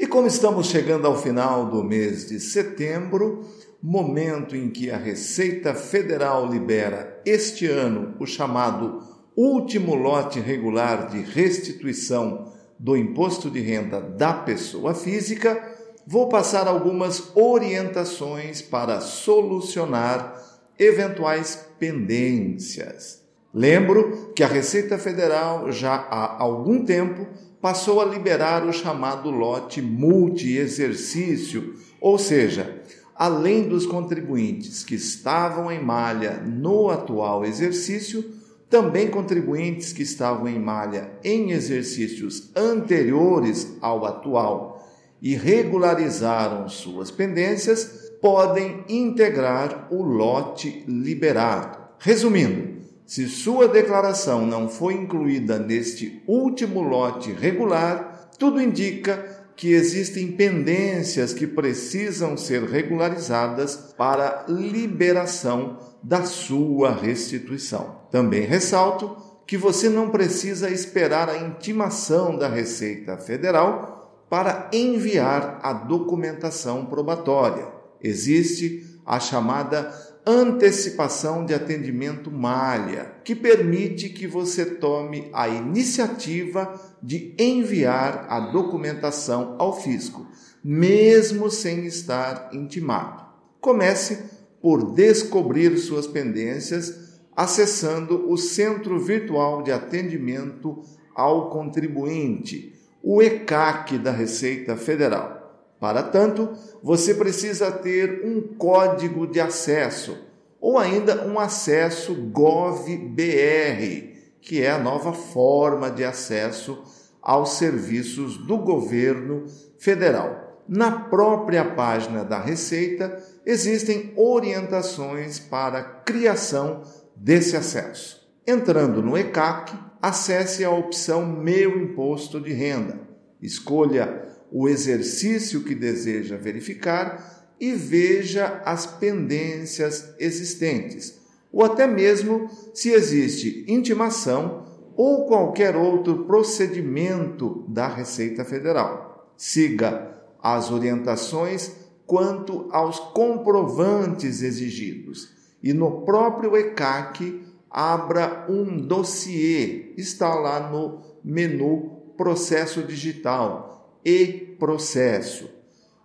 E como estamos chegando ao final do mês de setembro, momento em que a Receita Federal libera este ano o chamado último lote regular de restituição do imposto de renda da pessoa física, vou passar algumas orientações para solucionar eventuais pendências. Lembro que a Receita Federal já há algum tempo passou a liberar o chamado lote multi-exercício, ou seja, além dos contribuintes que estavam em malha no atual exercício, também contribuintes que estavam em malha em exercícios anteriores ao atual e regularizaram suas pendências podem integrar o lote liberado. Resumindo, se sua declaração não foi incluída neste último lote regular, tudo indica que existem pendências que precisam ser regularizadas para liberação da sua restituição. Também ressalto que você não precisa esperar a intimação da Receita Federal para enviar a documentação probatória. Existe a chamada antecipação de atendimento malha, que permite que você tome a iniciativa de enviar a documentação ao fisco, mesmo sem estar intimado. Comece por descobrir suas pendências acessando o Centro Virtual de Atendimento ao Contribuinte, o ECAC da Receita Federal. Para tanto, você precisa ter um código de acesso ou ainda um acesso GovBR, que é a nova forma de acesso aos serviços do governo federal. Na própria página da Receita existem orientações para a criação desse acesso. Entrando no ECAC, acesse a opção Meu Imposto de Renda. Escolha o exercício que deseja verificar e veja as pendências existentes, ou até mesmo se existe intimação ou qualquer outro procedimento da Receita Federal. Siga as orientações quanto aos comprovantes exigidos e no próprio ECAC abra um dossiê, está lá no menu Processo Digital e processo.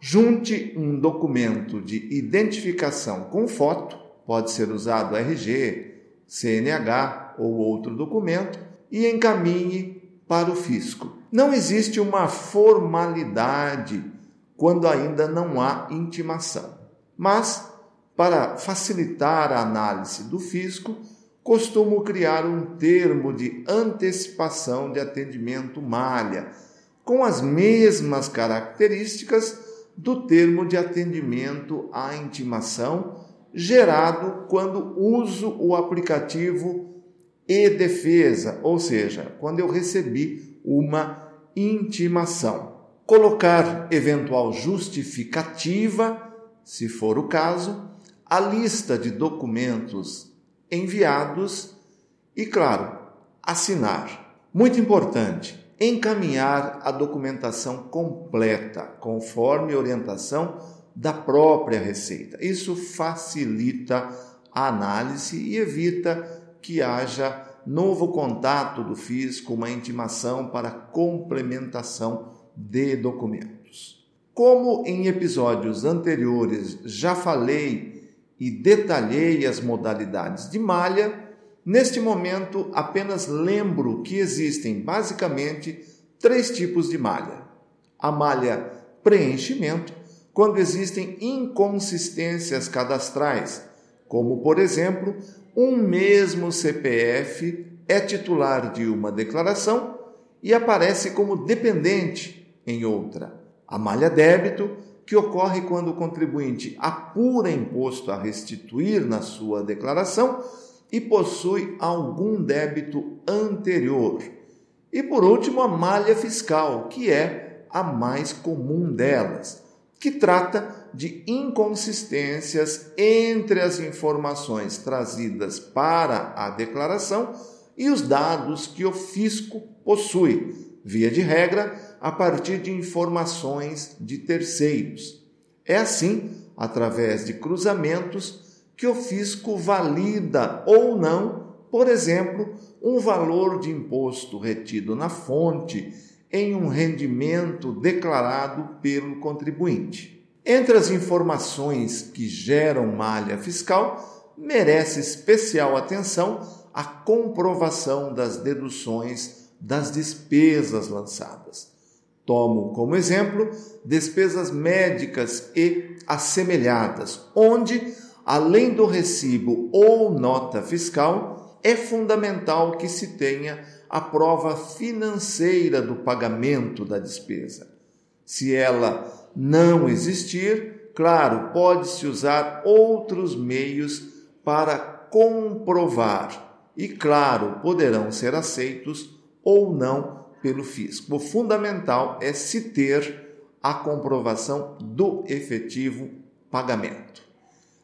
Junte um documento de identificação com foto, pode ser usado RG, CNH ou outro documento, e encaminhe para o fisco. Não existe uma formalidade quando ainda não há intimação, mas para facilitar a análise do fisco, costumo criar um termo de antecipação de atendimento malha com as mesmas características do termo de atendimento à intimação gerado quando uso o aplicativo e-defesa, ou seja, quando eu recebi uma intimação. Colocar eventual justificativa, se for o caso, a lista de documentos enviados e, claro, assinar. Muito importante, encaminhar a documentação completa, conforme orientação da própria Receita. Isso facilita a análise e evita que haja novo contato do fisco, uma intimação para complementação de documentos. Como em episódios anteriores já falei e detalhei as modalidades de malha, Neste momento, apenas lembro que existem basicamente três tipos de malha: a malha preenchimento, quando existem inconsistências cadastrais, como por exemplo, um mesmo CPF é titular de uma declaração e aparece como dependente em outra. A malha débito, que ocorre quando o contribuinte apura imposto a restituir na sua declaração e possui algum débito anterior. E por último, a malha fiscal, que é a mais comum delas, que trata de inconsistências entre as informações trazidas para a declaração e os dados que o fisco possui, via de regra, a partir de informações de terceiros. É assim, através de cruzamentos, que o fisco valida ou não, por exemplo, um valor de imposto retido na fonte em um rendimento declarado pelo contribuinte. Entre as informações que geram malha fiscal, merece especial atenção a comprovação das deduções das despesas lançadas. Tomo como exemplo despesas médicas e assemelhadas, onde, além do recibo ou nota fiscal, é fundamental que se tenha a prova financeira do pagamento da despesa. Se ela não existir, claro, pode-se usar outros meios para comprovar e, claro, poderão ser aceitos ou não pelo fisco. O fundamental é se ter a comprovação do efetivo pagamento.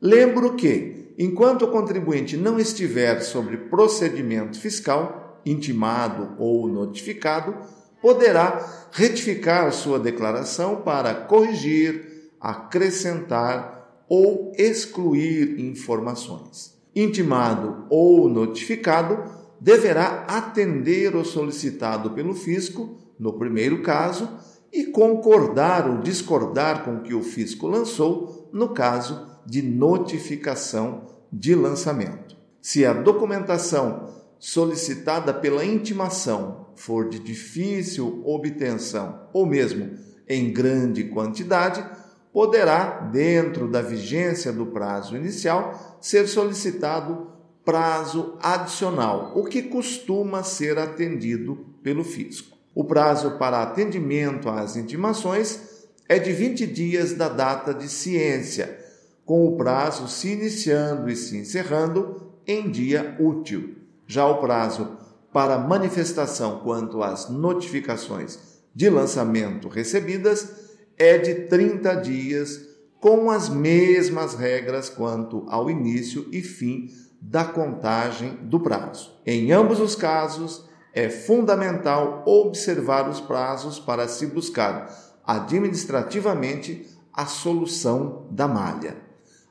Lembro que, enquanto o contribuinte não estiver sobre procedimento fiscal, intimado ou notificado, poderá retificar sua declaração para corrigir, acrescentar ou excluir informações. Intimado ou notificado deverá atender o solicitado pelo fisco, no primeiro caso, e concordar ou discordar com o que o fisco lançou, no caso de notificação de lançamento. Se a documentação solicitada pela intimação for de difícil obtenção ou mesmo em grande quantidade, poderá, dentro da vigência do prazo inicial, ser solicitado prazo adicional, o que costuma ser atendido pelo fisco. O prazo para atendimento às intimações é de 20 dias da data de ciência, com o prazo se iniciando e se encerrando em dia útil. Já o prazo para manifestação quanto às notificações de lançamento recebidas é de 30 dias, com as mesmas regras quanto ao início e fim da contagem do prazo. Em ambos os casos, é fundamental observar os prazos para se buscar administrativamente a solução da malha.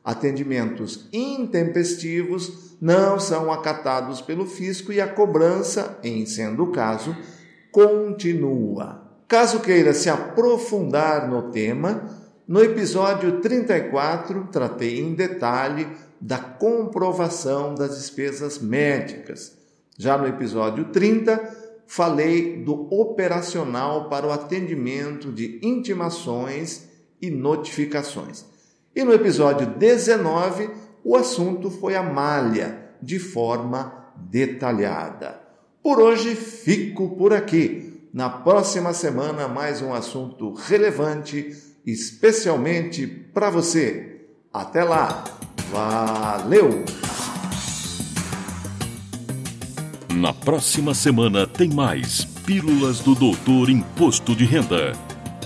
Atendimentos intempestivos não são acatados pelo fisco e a cobrança, em sendo o caso, continua. Caso queira se aprofundar no tema, no episódio 34 tratei em detalhe da comprovação das despesas médicas. Já no episódio 30, falei do operacional para o atendimento de intimações e notificações. E no episódio 19, o assunto foi a malha, de forma detalhada. Por hoje fico por aqui. Na próxima semana, mais um assunto relevante, especialmente para você. Até lá! Valeu! Na próxima semana tem mais Pílulas do Doutor Imposto de Renda.